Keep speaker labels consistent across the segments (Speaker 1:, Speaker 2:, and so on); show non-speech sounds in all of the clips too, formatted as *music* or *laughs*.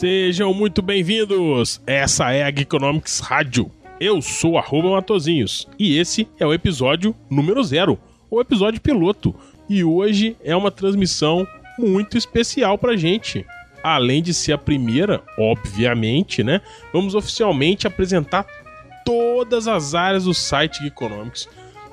Speaker 1: Sejam muito bem-vindos! Essa é a Geekonomics Rádio. Eu sou arroba Matozinhos e esse é o episódio número zero, o episódio piloto. E hoje é uma transmissão muito especial pra gente. Além de ser a primeira, obviamente, né? Vamos oficialmente apresentar todas as áreas do site Geekonomics.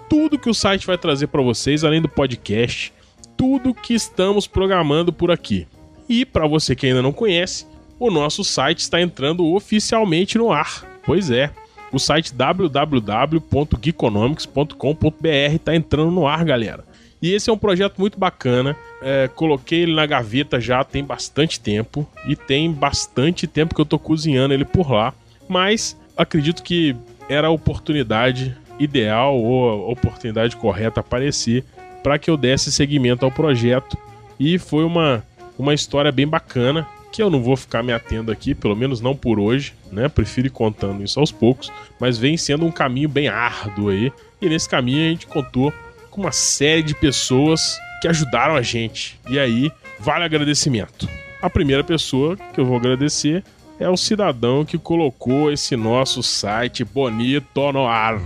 Speaker 1: Tudo que o site vai trazer para vocês, além do podcast, tudo que estamos programando por aqui. E para você que ainda não conhece, o nosso site está entrando oficialmente no ar. Pois é, o site www.geekonomics.com.br está entrando no ar, galera. E esse é um projeto muito bacana. É, coloquei ele na gaveta já tem bastante tempo. E tem bastante tempo que eu estou cozinhando ele por lá. Mas acredito que era a oportunidade ideal ou a oportunidade correta aparecer para que eu desse seguimento ao projeto. E foi uma, uma história bem bacana que eu não vou ficar me atendo aqui, pelo menos não por hoje, né? Prefiro ir contando isso aos poucos, mas vem sendo um caminho bem árduo aí. E nesse caminho a gente contou com uma série de pessoas que ajudaram a gente. E aí, vale agradecimento. A primeira pessoa que eu vou agradecer é o cidadão que colocou esse nosso site bonito no ar.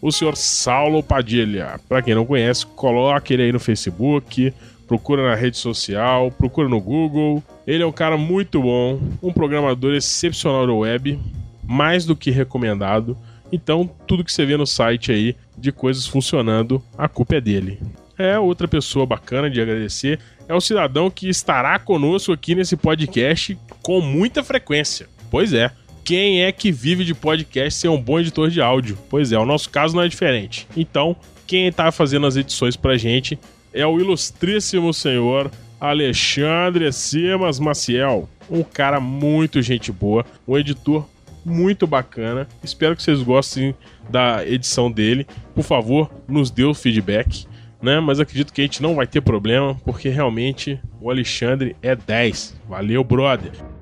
Speaker 1: O senhor Saulo Padilha. Para quem não conhece, coloque ele aí no Facebook, procura na rede social, procura no Google. Ele é um cara muito bom, um programador excepcional da web, mais do que recomendado. Então, tudo que você vê no site aí de coisas funcionando, a culpa é dele. É outra pessoa bacana de agradecer. É um cidadão que estará conosco aqui nesse podcast com muita frequência. Pois é, quem é que vive de podcast ser um bom editor de áudio? Pois é, o nosso caso não é diferente. Então, quem está fazendo as edições pra gente é o ilustríssimo senhor Alexandre Simas Maciel. Um cara muito gente boa, um editor muito bacana. Espero que vocês gostem da edição dele. Por favor, nos dê o feedback, né? Mas acredito que a gente não vai ter problema, porque realmente o Alexandre é 10. Valeu, brother!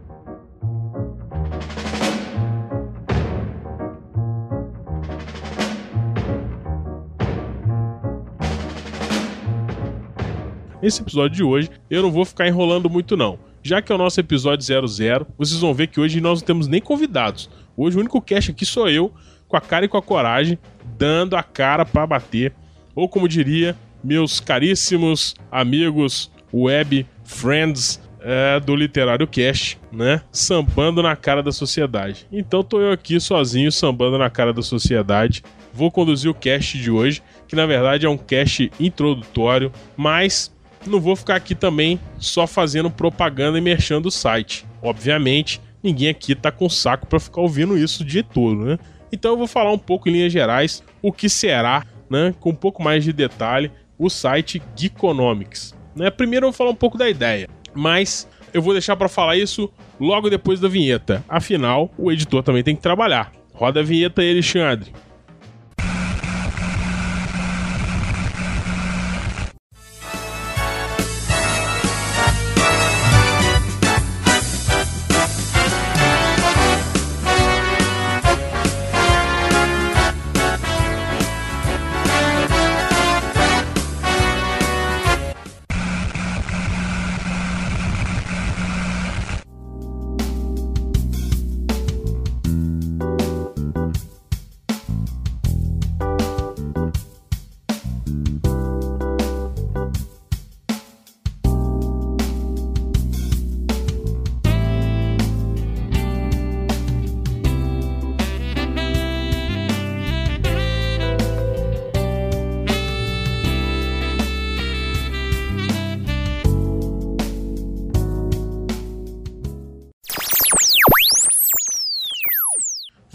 Speaker 1: Nesse episódio de hoje, eu não vou ficar enrolando muito não. Já que é o nosso episódio 00, vocês vão ver que hoje nós não temos nem convidados. Hoje o único cast aqui sou eu, com a cara e com a coragem, dando a cara para bater. Ou como diria meus caríssimos amigos web friends é, do Literário Cast, né? Sambando na cara da sociedade. Então tô eu aqui sozinho, sambando na cara da sociedade. Vou conduzir o cast de hoje, que na verdade é um cast introdutório, mas não vou ficar aqui também só fazendo propaganda e mexendo o site. Obviamente, ninguém aqui tá com saco para ficar ouvindo isso dia todo, né? Então eu vou falar um pouco em linhas gerais o que será, né, com um pouco mais de detalhe, o site Geekonomics. Né? Primeiro eu vou falar um pouco da ideia, mas eu vou deixar para falar isso logo depois da vinheta. Afinal, o editor também tem que trabalhar. Roda a vinheta aí, Alexandre.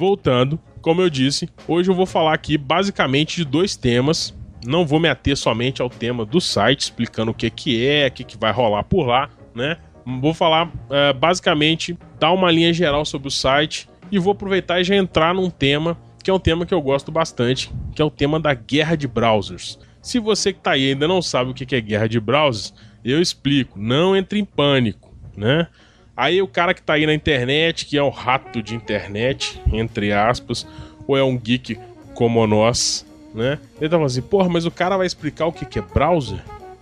Speaker 1: Voltando, como eu disse, hoje eu vou falar aqui basicamente de dois temas Não vou me ater somente ao tema do site, explicando o que, que é, o que, que vai rolar por lá, né? Vou falar é, basicamente, dar uma linha geral sobre o site e vou aproveitar e já entrar num tema que é um tema que eu gosto bastante, que é o tema da guerra de browsers. Se você que está aí ainda não sabe o que é guerra de browsers, eu explico. Não entre em pânico, né? Aí o cara que está aí na internet, que é o rato de internet, entre aspas, ou é um geek como nós, né? Ele tá falando assim, porra, mas o cara vai explicar o que é browser?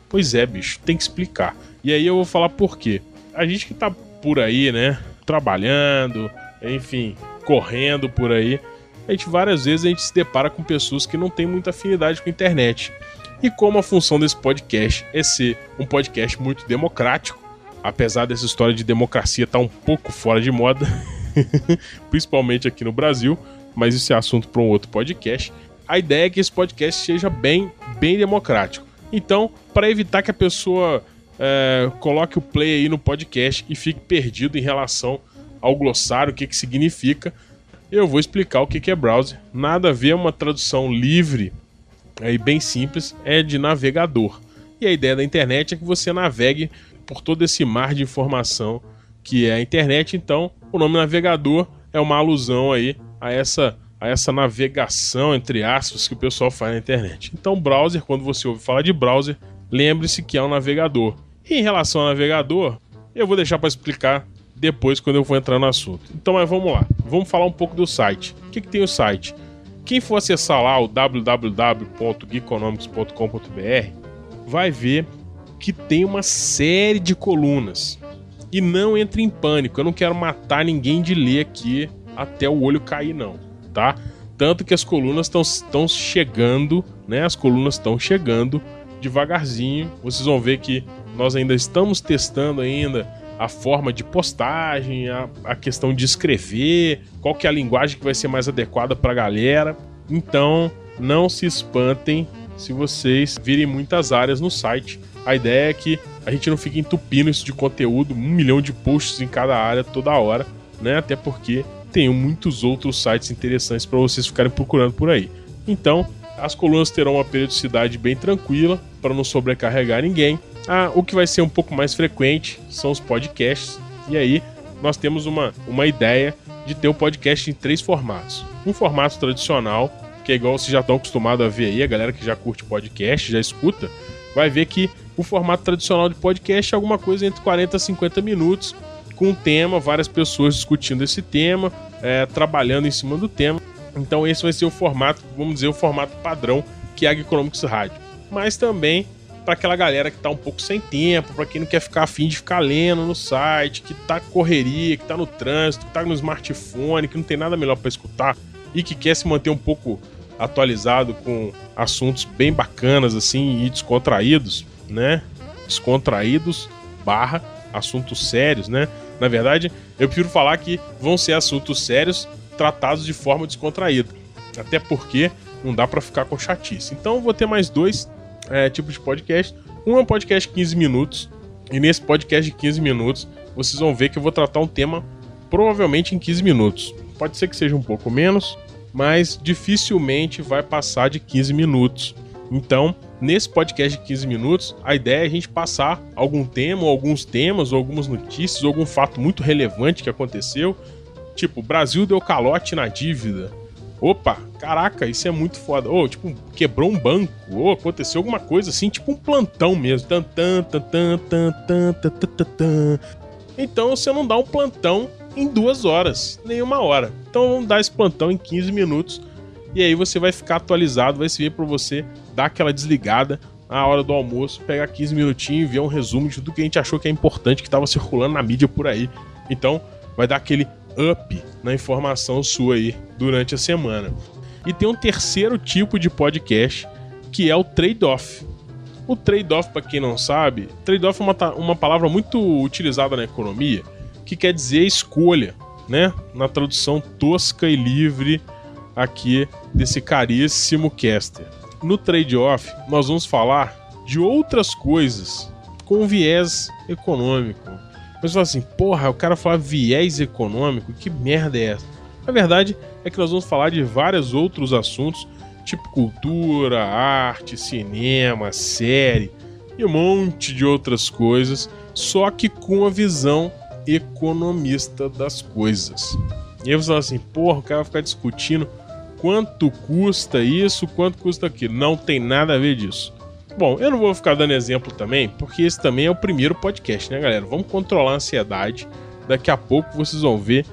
Speaker 1: Pois é, bicho, tem que explicar. E aí eu vou falar por quê. A gente que tá por aí, né? Trabalhando, enfim, correndo por aí, a gente várias vezes a gente se depara com pessoas que não têm muita afinidade com a internet. E como a função desse podcast é ser um podcast muito democrático, apesar dessa história de democracia estar tá um pouco fora de moda, *laughs* principalmente aqui no Brasil, mas isso é assunto para um outro podcast. A ideia é que esse podcast seja bem, bem democrático. Então, para evitar que a pessoa é, coloque o play aí no podcast e fique perdido em relação ao glossário, o que, que significa, eu vou explicar o que, que é browser. Nada a ver, uma tradução livre aí bem simples, é de navegador. E a ideia da internet é que você navegue por todo esse mar de informação que é a internet. Então, o nome navegador é uma alusão aí a essa a essa navegação entre aspas que o pessoal faz na internet. Então, browser, quando você ouve falar de browser, lembre-se que é um navegador. E em relação ao navegador, eu vou deixar para explicar depois quando eu for entrar no assunto. Então, mas vamos lá. Vamos falar um pouco do site. O que, que tem o site? Quem for acessar lá o www.geekonomics.com.br vai ver que tem uma série de colunas. E não entre em pânico, eu não quero matar ninguém de ler aqui até o olho cair, não, tá? Tanto que as colunas estão chegando, né? As colunas estão chegando devagarzinho. Vocês vão ver que nós ainda estamos testando ainda a forma de postagem, a, a questão de escrever, qual que é a linguagem que vai ser mais adequada para a galera. Então, não se espantem se vocês virem muitas áreas no site. A ideia é que a gente não fique entupindo isso de conteúdo, um milhão de posts em cada área toda hora, né? Até porque tem muitos outros sites interessantes para vocês ficarem procurando por aí. Então, as colunas terão uma periodicidade bem tranquila para não sobrecarregar ninguém. Ah, o que vai ser um pouco mais frequente são os podcasts. E aí nós temos uma, uma ideia de ter um podcast em três formatos. Um formato tradicional, é igual vocês já estão acostumados a ver aí, a galera que já curte podcast, já escuta, vai ver que o formato tradicional de podcast é alguma coisa entre 40 a 50 minutos, com um tema, várias pessoas discutindo esse tema, é, trabalhando em cima do tema. Então esse vai ser o formato, vamos dizer, o formato padrão que é a Economics Rádio. Mas também para aquela galera que tá um pouco sem tempo, para quem não quer ficar afim de ficar lendo no site, que tá correria, que tá no trânsito, que tá no smartphone, que não tem nada melhor para escutar e que quer se manter um pouco atualizado com assuntos bem bacanas assim e descontraídos, né? Descontraídos barra assuntos sérios, né? Na verdade, eu prefiro falar que vão ser assuntos sérios tratados de forma descontraída. Até porque não dá para ficar com chatice. Então vou ter mais dois é, tipos de podcast. Um é um podcast de 15 minutos. E nesse podcast de 15 minutos, vocês vão ver que eu vou tratar um tema provavelmente em 15 minutos. Pode ser que seja um pouco menos, mas dificilmente vai passar de 15 minutos. Então, nesse podcast de 15 minutos, a ideia é a gente passar algum tema, ou alguns temas, ou algumas notícias, ou algum fato muito relevante que aconteceu. Tipo, Brasil deu calote na dívida. Opa, caraca, isso é muito foda. Ou, oh, tipo, quebrou um banco. Ou oh, aconteceu alguma coisa assim, tipo um plantão mesmo. Tan, tan, tan, tan, tan, tan, tan, tan. Então você não dá um plantão em duas horas, nem uma hora. Então vamos dar esse plantão em 15 minutos. E aí você vai ficar atualizado, vai servir para você dar aquela desligada na hora do almoço, pegar 15 minutinhos e ver um resumo de tudo que a gente achou que é importante, que estava circulando na mídia por aí. Então, vai dar aquele up na informação sua aí durante a semana. E tem um terceiro tipo de podcast, que é o trade-off. O trade-off, para quem não sabe, trade-off é uma, uma palavra muito utilizada na economia, que quer dizer escolha, né? Na tradução tosca e livre aqui desse caríssimo caster. No trade-off, nós vamos falar de outras coisas com viés econômico. Mas fala assim, porra, o cara fala viés econômico, que merda é essa? A verdade é que nós vamos falar de vários outros assuntos tipo cultura, arte, cinema, série e um monte de outras coisas, só que com a visão economista das coisas. E aí você fala assim, porra, o cara vai ficar discutindo quanto custa isso, quanto custa aquilo. Não tem nada a ver disso. Bom, eu não vou ficar dando exemplo também, porque esse também é o primeiro podcast, né, galera? Vamos controlar a ansiedade. Daqui a pouco vocês vão ver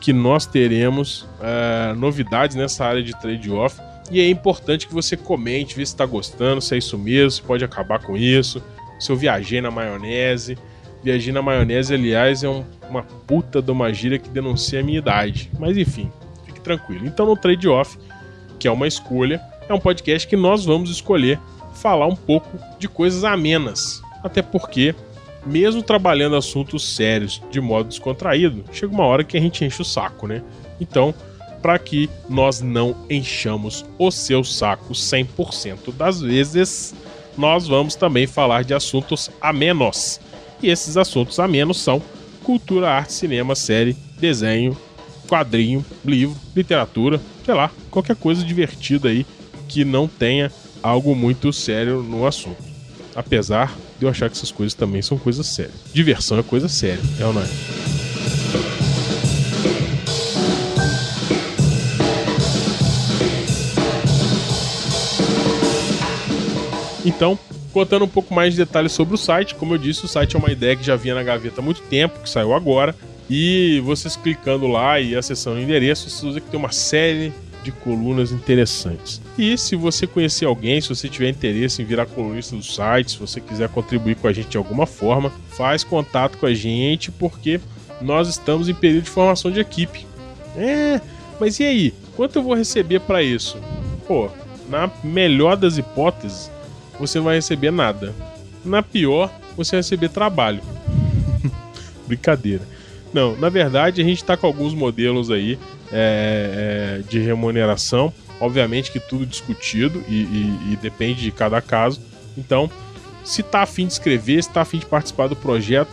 Speaker 1: que nós teremos uh, novidades nessa área de trade-off. E é importante que você comente, vê se está gostando, se é isso mesmo, se pode acabar com isso. Se eu viajei na maionese. Viajei na maionese, aliás, é um, uma puta de uma gíria que denuncia a minha idade. Mas enfim, fique tranquilo. Então, no trade-off, que é uma escolha, é um podcast que nós vamos escolher falar um pouco de coisas amenas. Até porque, mesmo trabalhando assuntos sérios de modo descontraído, chega uma hora que a gente enche o saco, né? Então, para que nós não enchamos o seu saco 100% das vezes, nós vamos também falar de assuntos amenos. E esses assuntos amenos são cultura, arte, cinema, série, desenho, quadrinho, livro, literatura, sei lá, qualquer coisa divertida aí que não tenha algo muito sério no assunto. Apesar de eu achar que essas coisas também são coisas sérias. Diversão é coisa séria, é ou não é? Então, contando um pouco mais de detalhes sobre o site, como eu disse, o site é uma ideia que já vinha na gaveta há muito tempo, que saiu agora. E vocês clicando lá e acessando o endereço, vocês vão que tem uma série de colunas interessantes. E se você conhecer alguém, se você tiver interesse em virar colunista do site, se você quiser contribuir com a gente de alguma forma, faz contato com a gente, porque nós estamos em período de formação de equipe. É, mas e aí? Quanto eu vou receber para isso? Pô, na melhor das hipóteses, você não vai receber nada. Na pior, você vai receber trabalho. *laughs* Brincadeira. Não, na verdade a gente está com alguns modelos aí é, é, de remuneração. Obviamente que tudo discutido e, e, e, depende de cada caso. Então, se tá afim de escrever, se tá afim de participar do projeto,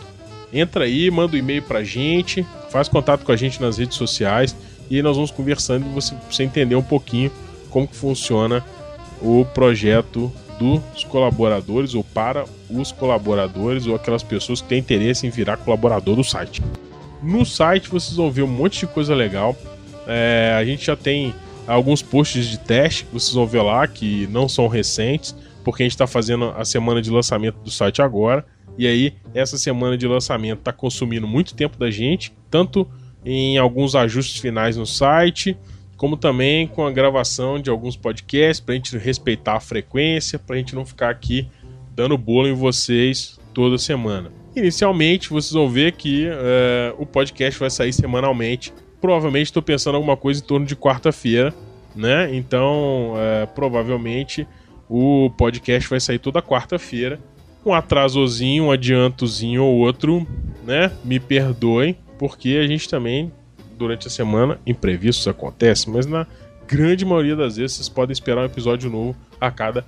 Speaker 1: entra aí, manda um e-mail pra gente, faz contato com a gente nas redes sociais e nós vamos conversando e você, você entender um pouquinho como que funciona o projeto dos colaboradores ou para os colaboradores ou aquelas pessoas que têm interesse em virar colaborador do site. No site vocês vão ver um monte de coisa legal. É, a gente já tem alguns posts de teste que vocês vão ver lá que não são recentes, porque a gente está fazendo a semana de lançamento do site agora. E aí, essa semana de lançamento está consumindo muito tempo da gente, tanto em alguns ajustes finais no site, como também com a gravação de alguns podcasts, para a gente respeitar a frequência, para a gente não ficar aqui dando bolo em vocês toda semana. Inicialmente, vocês vão ver que uh, o podcast vai sair semanalmente provavelmente estou pensando alguma coisa em torno de quarta-feira, né? Então, é, provavelmente o podcast vai sair toda quarta-feira. Um atrasozinho, um adiantozinho ou outro, né? Me perdoem, porque a gente também, durante a semana, imprevistos acontecem, mas na grande maioria das vezes vocês podem esperar um episódio novo a cada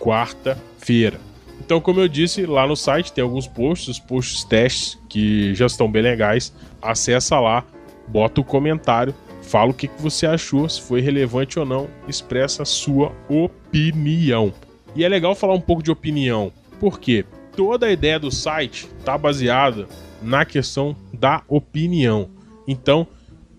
Speaker 1: quarta-feira. Então, como eu disse, lá no site tem alguns posts, os posts testes que já estão bem legais. Acessa lá, bota o comentário, fala o que, que você achou, se foi relevante ou não, expressa a sua opinião. E é legal falar um pouco de opinião, porque toda a ideia do site está baseada na questão da opinião. Então,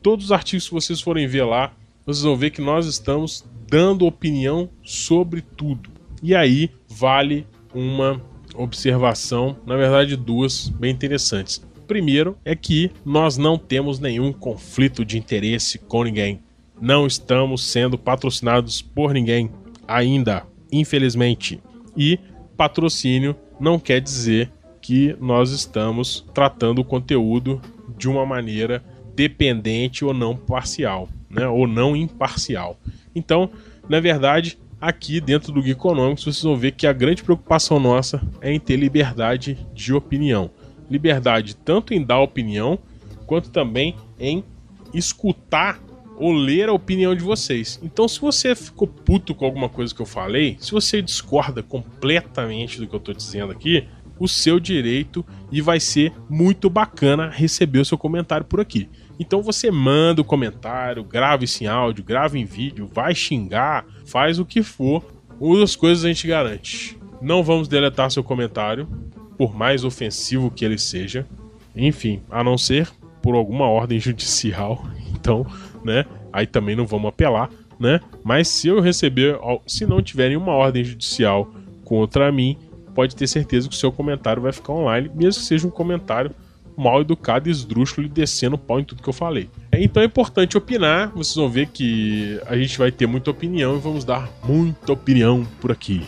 Speaker 1: todos os artigos que vocês forem ver lá, vocês vão ver que nós estamos dando opinião sobre tudo. E aí vale uma observação, na verdade duas bem interessantes. Primeiro é que nós não temos nenhum conflito de interesse com ninguém. Não estamos sendo patrocinados por ninguém ainda, infelizmente. E patrocínio não quer dizer que nós estamos tratando o conteúdo de uma maneira dependente ou não parcial, né? ou não imparcial. Então, na verdade, aqui dentro do Geekonomics vocês vão ver que a grande preocupação nossa é em ter liberdade de opinião liberdade tanto em dar opinião, quanto também em escutar ou ler a opinião de vocês. Então, se você ficou puto com alguma coisa que eu falei, se você discorda completamente do que eu estou dizendo aqui, o seu direito e vai ser muito bacana receber o seu comentário por aqui. Então você manda o comentário, grava isso em áudio, grava em vídeo, vai xingar, faz o que for. As coisas a gente garante. Não vamos deletar seu comentário, por mais ofensivo que ele seja. Enfim, a não ser por alguma ordem *laughs* judicial. Então, né? Aí também não vamos apelar, né? Mas se eu receber, se não tiver nenhuma ordem judicial contra mim, pode ter certeza que o seu comentário vai ficar online, mesmo que seja um comentário mal educado esdrúxulo e descendo pau em tudo que eu falei. Então é importante opinar, vocês vão ver que a gente vai ter muita opinião e vamos dar muita opinião por aqui.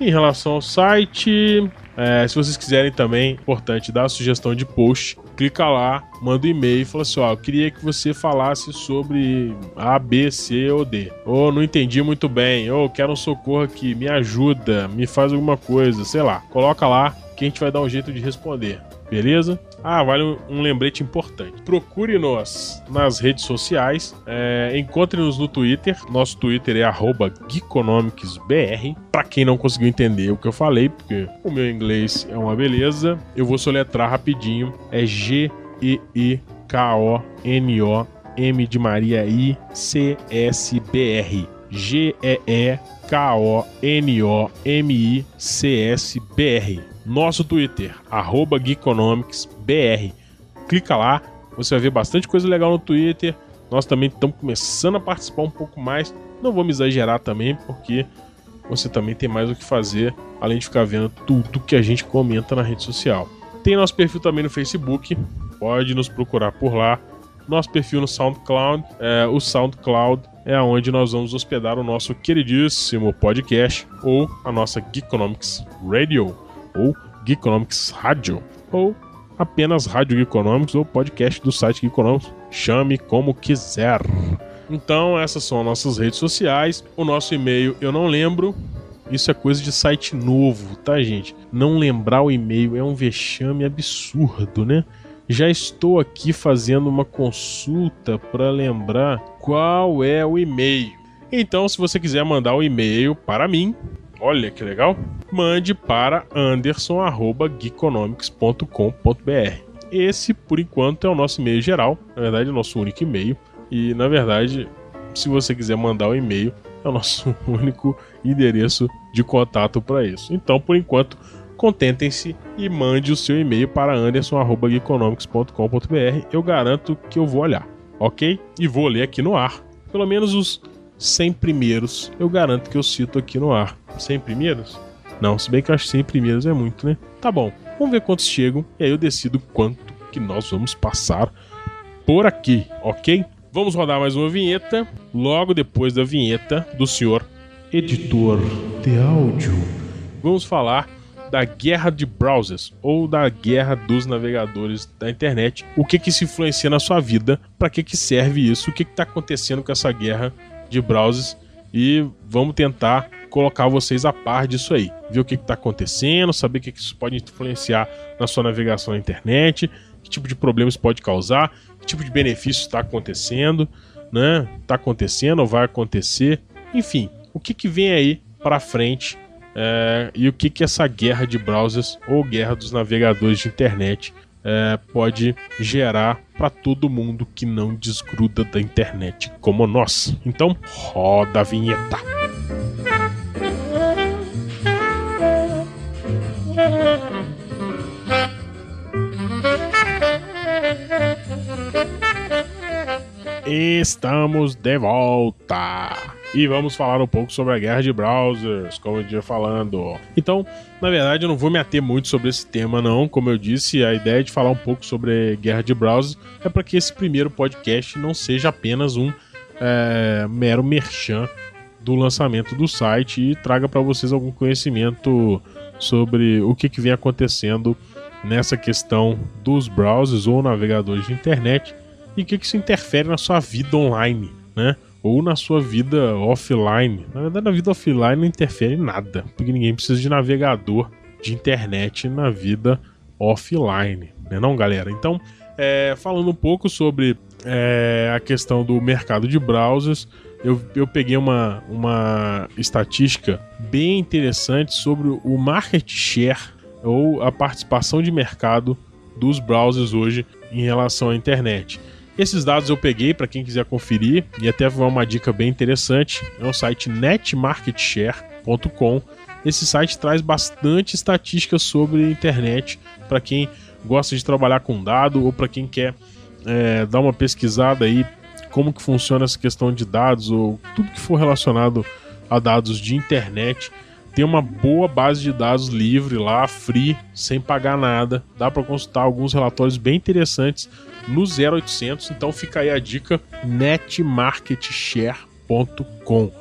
Speaker 1: Em relação ao site, é, se vocês quiserem também, importante dar sugestão de post, clica lá, manda um e-mail e fala assim: ó, eu queria que você falasse sobre A, B, C ou D. Ou não entendi muito bem, ou quero um socorro aqui, me ajuda, me faz alguma coisa, sei lá. Coloca lá que a gente vai dar um jeito de responder. Beleza? Ah, vale um lembrete importante. Procure-nos nas redes sociais. É, Encontre-nos no Twitter. Nosso Twitter é GeekonomicsBR. Para quem não conseguiu entender o que eu falei, porque o meu inglês é uma beleza, eu vou soletrar rapidinho. É G-E-E-K-O-N-O M de Maria I C S B R. G-E-E-K-O-N-O-M-I-C-S-B-R nosso Twitter, arroba GeekOnomicsBR. Clica lá, você vai ver bastante coisa legal no Twitter. Nós também estamos começando a participar um pouco mais. Não vamos exagerar também, porque você também tem mais o que fazer, além de ficar vendo tudo que a gente comenta na rede social. Tem nosso perfil também no Facebook, pode nos procurar por lá. Nosso perfil no SoundCloud, é, o SoundCloud é onde nós vamos hospedar o nosso queridíssimo podcast ou a nossa Geekonomics Radio ou Geekonomics Rádio, ou apenas Rádio Geekonomics ou podcast do site Geekonomics, chame como quiser. Então, essas são nossas redes sociais. O nosso e-mail eu não lembro. Isso é coisa de site novo, tá, gente? Não lembrar o e-mail é um vexame absurdo, né? Já estou aqui fazendo uma consulta para lembrar qual é o e-mail. Então, se você quiser mandar o um e-mail para mim, Olha que legal. Mande para anderson@geekonomics.com.br. Esse, por enquanto, é o nosso e-mail geral. Na verdade, é o nosso único e-mail. E, na verdade, se você quiser mandar o um e-mail, é o nosso *laughs* único endereço de contato para isso. Então, por enquanto, contentem-se e mande o seu e-mail para anderson.geekonomics.com.br. Eu garanto que eu vou olhar, ok? E vou ler aqui no ar. Pelo menos os 100 primeiros, eu garanto que eu cito aqui no ar. 100 primeiros? Não, se bem que eu acho que 100 primeiros é muito, né? Tá bom, vamos ver quantos chegam e aí eu decido quanto que nós vamos passar por aqui, ok? Vamos rodar mais uma vinheta, logo depois da vinheta do senhor editor de áudio. Vamos falar da guerra de browsers ou da guerra dos navegadores da internet. O que que se influencia na sua vida? Para que que serve isso? O que que está acontecendo com essa guerra de browsers e vamos tentar colocar vocês a par disso aí. Ver o que está acontecendo, saber o que, que isso pode influenciar na sua navegação na internet, que tipo de problemas pode causar, que tipo de benefício está acontecendo, né? Está acontecendo ou vai acontecer. Enfim, o que, que vem aí para frente é, e o que, que essa guerra de browsers ou guerra dos navegadores de internet é, pode gerar para todo mundo que não desgruda da internet como nós. Então, roda a vinheta. Estamos de volta! E vamos falar um pouco sobre a guerra de browsers, como eu ia falando. Então, na verdade, eu não vou me ater muito sobre esse tema, não. Como eu disse, a ideia de falar um pouco sobre guerra de browsers é para que esse primeiro podcast não seja apenas um é, mero merchan do lançamento do site e traga para vocês algum conhecimento sobre o que, que vem acontecendo nessa questão dos browsers ou navegadores de internet e o que, que isso interfere na sua vida online, né? Ou na sua vida offline. Na verdade, na vida offline não interfere em nada, porque ninguém precisa de navegador de internet na vida offline, né não, galera? Então, é, falando um pouco sobre é, a questão do mercado de browsers, eu, eu peguei uma, uma estatística bem interessante sobre o market share ou a participação de mercado dos browsers hoje em relação à internet. Esses dados eu peguei para quem quiser conferir e até foi uma dica bem interessante. É o site netmarketshare.com. Esse site traz bastante estatísticas sobre a internet para quem gosta de trabalhar com dado ou para quem quer é, dar uma pesquisada aí como que funciona essa questão de dados ou tudo que for relacionado a dados de internet. Tem uma boa base de dados livre lá, free, sem pagar nada. Dá para consultar alguns relatórios bem interessantes no 0800. Então fica aí a dica netmarketshare.com.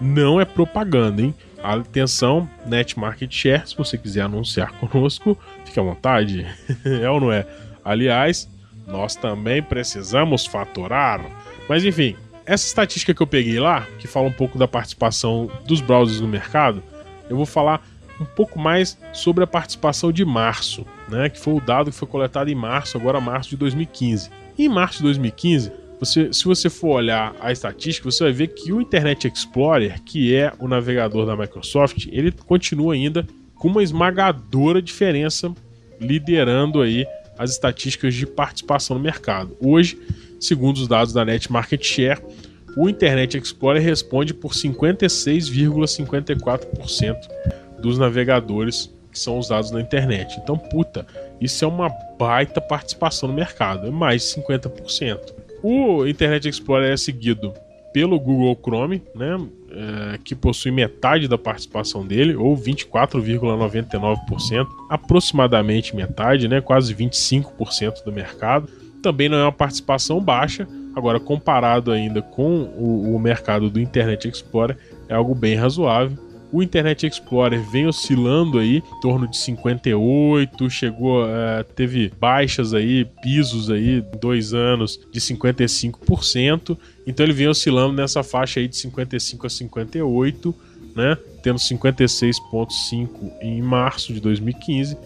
Speaker 1: Não é propaganda, hein? Atenção, netmarketshare, se você quiser anunciar conosco, fique à vontade. *laughs* é ou não é? Aliás, nós também precisamos faturar. Mas enfim, essa estatística que eu peguei lá, que fala um pouco da participação dos browsers no mercado, eu vou falar um pouco mais sobre a participação de março, né, que foi o dado que foi coletado em março, agora março de 2015. E em março de 2015, você, se você for olhar a estatística, você vai ver que o Internet Explorer, que é o navegador da Microsoft, ele continua ainda com uma esmagadora diferença liderando aí as estatísticas de participação no mercado. Hoje, segundo os dados da Net Market Share, o Internet Explorer responde por 56,54% dos navegadores que são usados na internet. Então, puta, isso é uma baita participação no mercado, é mais de 50%. O Internet Explorer é seguido pelo Google Chrome, né, é, que possui metade da participação dele, ou 24,99%, aproximadamente metade, né, quase 25% do mercado. Também não é uma participação baixa, agora comparado ainda com o, o mercado do Internet Explorer, é algo bem razoável. O Internet Explorer vem oscilando aí em torno de 58, chegou, uh, teve baixas aí, pisos aí, dois anos de 55%. Então ele vem oscilando nessa faixa aí de 55 a 58, né? Tendo 56,5 em março de 2015.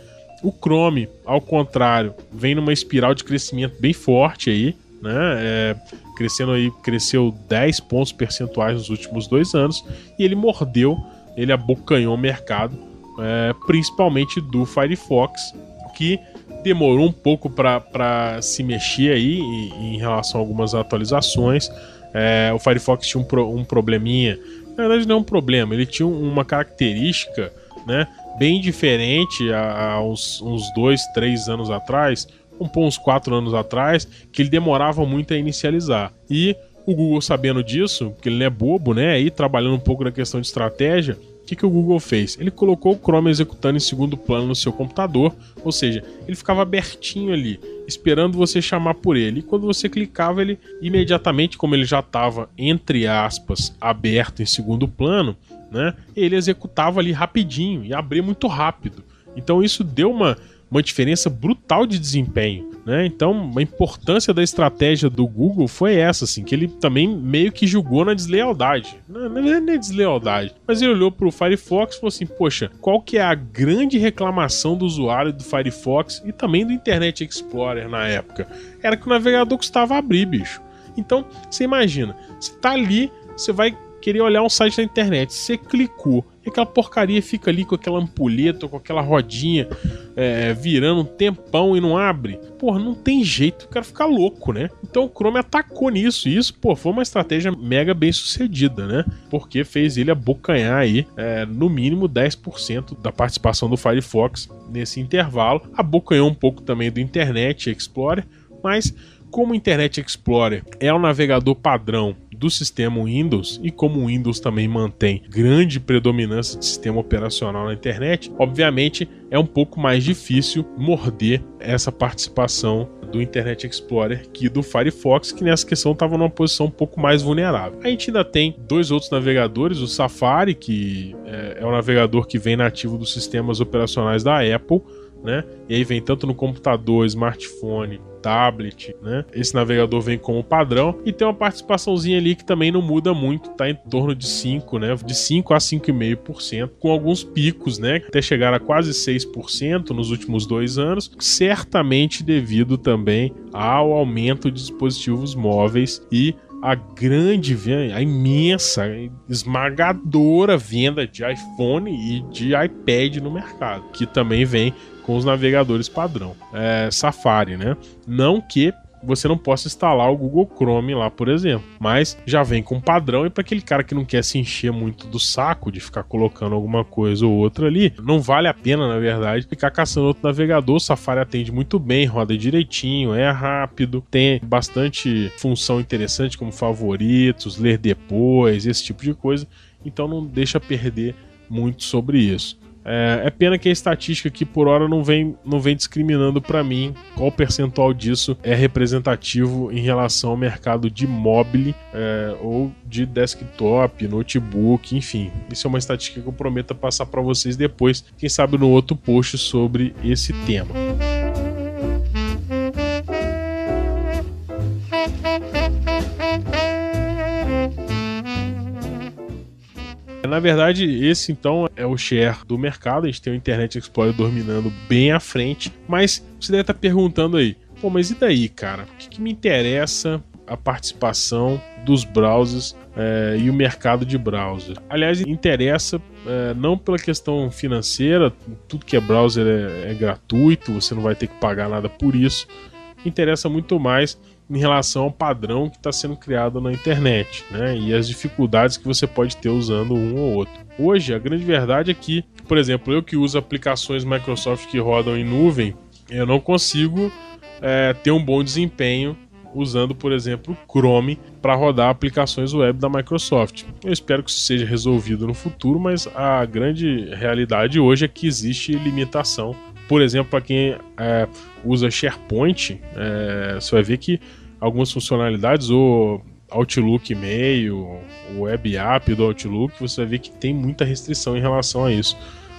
Speaker 1: O Chrome, ao contrário, vem numa espiral de crescimento bem forte aí, né? É, crescendo aí, cresceu 10 pontos percentuais nos últimos dois anos e ele mordeu ele abocanhou o mercado, é, principalmente do Firefox, que demorou um pouco para se mexer aí em, em, relação a algumas atualizações. É, o Firefox tinha um, pro, um probleminha, na verdade não é um problema, ele tinha uma característica né, bem diferente há, há uns, uns dois, três anos atrás, um, uns quatro anos atrás, que ele demorava muito a inicializar. E o Google sabendo disso, que ele não é bobo, né? Aí trabalhando um pouco na questão de estratégia, o que, que o Google fez? Ele colocou o Chrome executando em segundo plano no seu computador, ou seja, ele ficava abertinho ali, esperando você chamar por ele. E quando você clicava, ele imediatamente, como ele já estava, entre aspas, aberto em segundo plano, né? Ele executava ali rapidinho e abria muito rápido. Então isso deu uma uma diferença brutal de desempenho. Né? Então, a importância da estratégia do Google foi essa, assim, que ele também meio que julgou na deslealdade. Não, não é deslealdade, mas ele olhou para o Firefox e falou assim: poxa, qual que é a grande reclamação do usuário do Firefox e também do Internet Explorer na época? Era que o navegador custava abrir, bicho. Então, você imagina, você tá ali, você vai querer olhar um site na internet, você clicou, e aquela porcaria fica ali com aquela ampulheta, com aquela rodinha é, virando um tempão e não abre. Porra, não tem jeito, o cara fica louco, né? Então o Chrome atacou nisso, e isso, pô, foi uma estratégia mega bem sucedida, né? Porque fez ele abocanhar aí, é, no mínimo 10% da participação do Firefox nesse intervalo. Abocanhou um pouco também do Internet Explorer, mas como o Internet Explorer é o navegador padrão do sistema Windows e como o Windows também mantém grande predominância de sistema operacional na internet, obviamente é um pouco mais difícil morder essa participação do Internet Explorer que do Firefox, que nessa questão estava numa posição um pouco mais vulnerável. A gente ainda tem dois outros navegadores, o Safari, que é, é o navegador que vem nativo dos sistemas operacionais da Apple, né? E aí vem tanto no computador, smartphone, tablet, né? Esse navegador vem como padrão e tem uma participaçãozinha ali que também não muda muito, tá em torno de 5, né? De 5 a 5,5%, com alguns picos, né? Até chegar a quase 6% nos últimos dois anos, certamente devido também ao aumento de dispositivos móveis e a grande a imensa, esmagadora venda de iPhone e de iPad no mercado, que também vem com os navegadores padrão, é, Safari, né? Não que você não possa instalar o Google Chrome lá, por exemplo. Mas já vem com padrão e para aquele cara que não quer se encher muito do saco de ficar colocando alguma coisa ou outra ali, não vale a pena, na verdade, ficar caçando outro navegador. O Safari atende muito bem, roda direitinho, é rápido, tem bastante função interessante como favoritos, ler depois, esse tipo de coisa. Então não deixa perder muito sobre isso. É, é, pena que a estatística aqui por hora não vem, não vem discriminando para mim qual percentual disso é representativo em relação ao mercado de mobile é, ou de desktop, notebook, enfim. Isso é uma estatística que eu prometo passar para vocês depois, quem sabe no outro post sobre esse tema. Na verdade, esse então é o share do mercado. A gente tem o Internet Explorer dominando bem à frente. Mas você deve estar perguntando aí, pô, mas e daí, cara? O que, que me interessa a participação dos browsers é, e o mercado de browser. Aliás, interessa é, não pela questão financeira, tudo que é browser é, é, gratuito, você não vai ter que pagar nada por isso. Interessa muito mais em relação ao padrão que está sendo criado na internet, né? E as dificuldades que você pode ter usando um ou outro. Hoje, a grande verdade é que, por exemplo, eu que uso aplicações Microsoft que rodam em nuvem, eu não consigo é, ter um bom desempenho usando, por exemplo, Chrome para rodar aplicações web da Microsoft. Eu espero que isso seja resolvido no futuro, mas a grande realidade hoje é que existe limitação por exemplo, para quem é, usa SharePoint, é, você vai ver que algumas funcionalidades, o Outlook e-mail, o Web App do Outlook, você vai ver que tem muita restrição em relação a isso,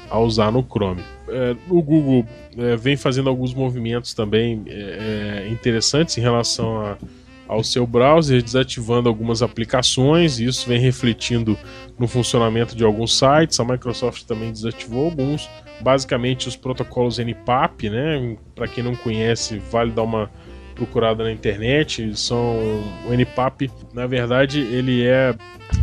Speaker 1: a usar no Chrome. É, o Google é, vem fazendo alguns movimentos também é, é, interessantes em relação a, ao seu browser, desativando algumas aplicações, e isso vem refletindo no funcionamento de alguns sites. A Microsoft também desativou alguns basicamente os protocolos NPAP, né? Para quem não conhece, vale dar uma procurada na internet. São o NPAP, na verdade, ele é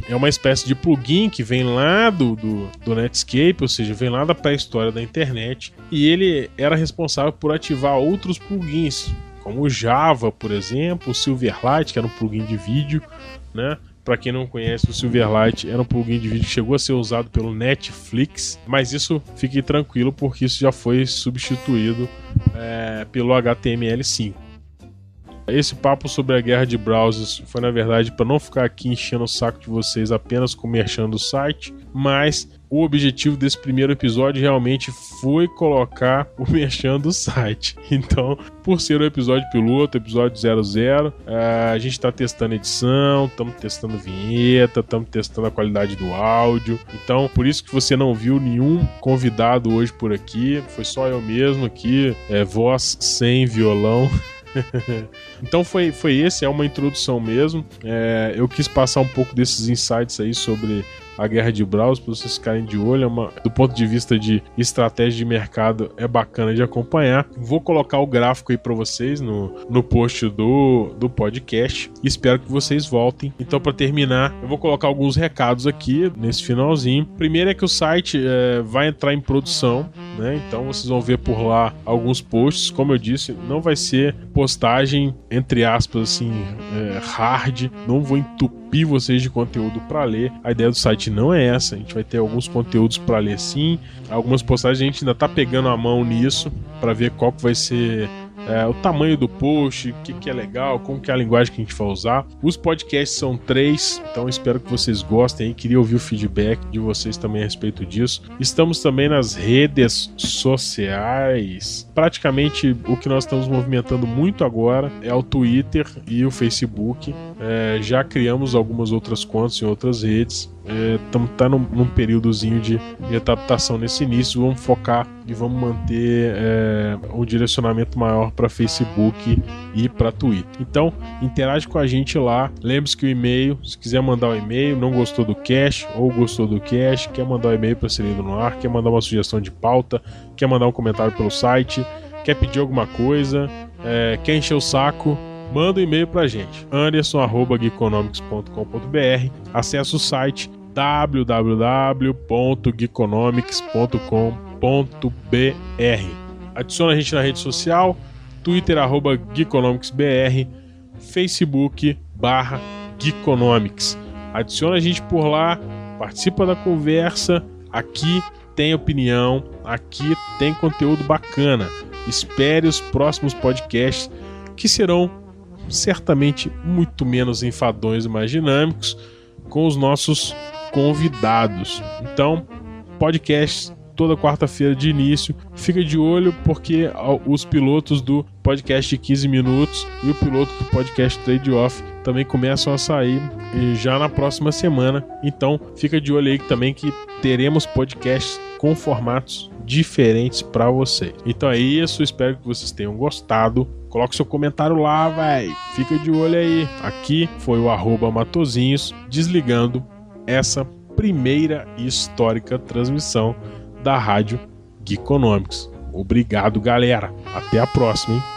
Speaker 1: é uma espécie de plugin que vem lá do, do, do Netscape, ou seja, vem lá da pré-história da internet, e ele era responsável por ativar outros plugins, como o Java, por exemplo, o Silverlight, que era um plugin de vídeo, né? Para quem não conhece, o Silverlight era um plugin de vídeo que chegou a ser usado pelo Netflix, mas isso fique tranquilo porque isso já foi substituído é, pelo HTML5. Esse papo sobre a guerra de browsers foi, na verdade, para não ficar aqui enchendo o saco de vocês apenas com o site, mas o objetivo desse primeiro episódio realmente foi colocar o *laughs* merchan do site. Então, por ser o episódio piloto, episódio 00, eh, a gente está testando edição, estamos testando vinheta, estamos testando a qualidade do áudio. Então, por isso que você não viu nenhum convidado hoje por aqui, foi só eu mesmo aqui, é, voz sem violão. *laughs* então foi, foi esse, é uma introdução mesmo. É, eu quis passar um pouco desses insights aí sobre a guerra de browsers para vocês ficarem de olho. É uma, do ponto de vista de estratégia de mercado, é bacana de acompanhar. Vou colocar o gráfico aí para vocês no, no post do, do podcast. Espero que vocês voltem. Então, para terminar, eu vou colocar alguns recados aqui nesse finalzinho. Primeiro é que o site é, vai entrar em produção, né? Então vocês vão ver por lá alguns posts. Como eu disse, não vai ser postagem entre aspas assim é, hard. Não vou entupir vocês de conteúdo para ler. A ideia do site não é essa. A gente vai ter alguns conteúdos para ler sim. Algumas postagens a gente ainda tá pegando a mão nisso para ver qual que vai ser é, o tamanho do post, o que, que, é legal, como que é a linguagem que a gente vai usar. Os podcasts são três, então espero que vocês gostem. Queria ouvir o feedback de vocês também a respeito disso. Estamos também nas redes sociais. Praticamente o que nós estamos movimentando muito agora é o Twitter e o Facebook. É, já criamos algumas outras contas em outras redes estamos é, tá num, num períodozinho de, de, adaptação nesse início. Vamos focar e vamos manter é, um direcionamento maior para Facebook e para Twitter. Então, interage com a gente lá. Lembre-se que o e-mail, se quiser mandar um e-mail, não gostou do cache ou gostou do cache, quer mandar um e-mail para ser lido no ar, quer mandar uma sugestão de pauta, quer mandar um comentário pelo site, quer pedir alguma coisa, é, quer encher o saco manda um e-mail pra gente, anderson.geekonomics.com.br, acesse o site www.geekonomics.com.br. Adiciona a gente na rede social, Twitter, arroba GeekonomicsBR, Facebook, barra Geekonomics. Adiciona a gente por lá, participa da conversa. Aqui tem opinião, aqui tem conteúdo bacana. Espere os próximos podcasts que serão certamente muito menos enfadões e mais dinâmicos com os nossos convidados. Então, podcast toda quarta-feira de início. Fica de olho porque os pilotos do podcast de 15 minutos e o piloto do podcast Trade Off também começam a sair já na próxima semana. Então, fica de olho aí também que teremos podcasts com formatos diferentes para vocês. Então é isso, espero que vocês tenham gostado. Coloque seu comentário lá, vai. Fica de olho aí. Aqui foi o arroba Matozinhos desligando essa primeira e histórica transmissão da Rádio Geekonomics. Obrigado, galera. Até a próxima, hein?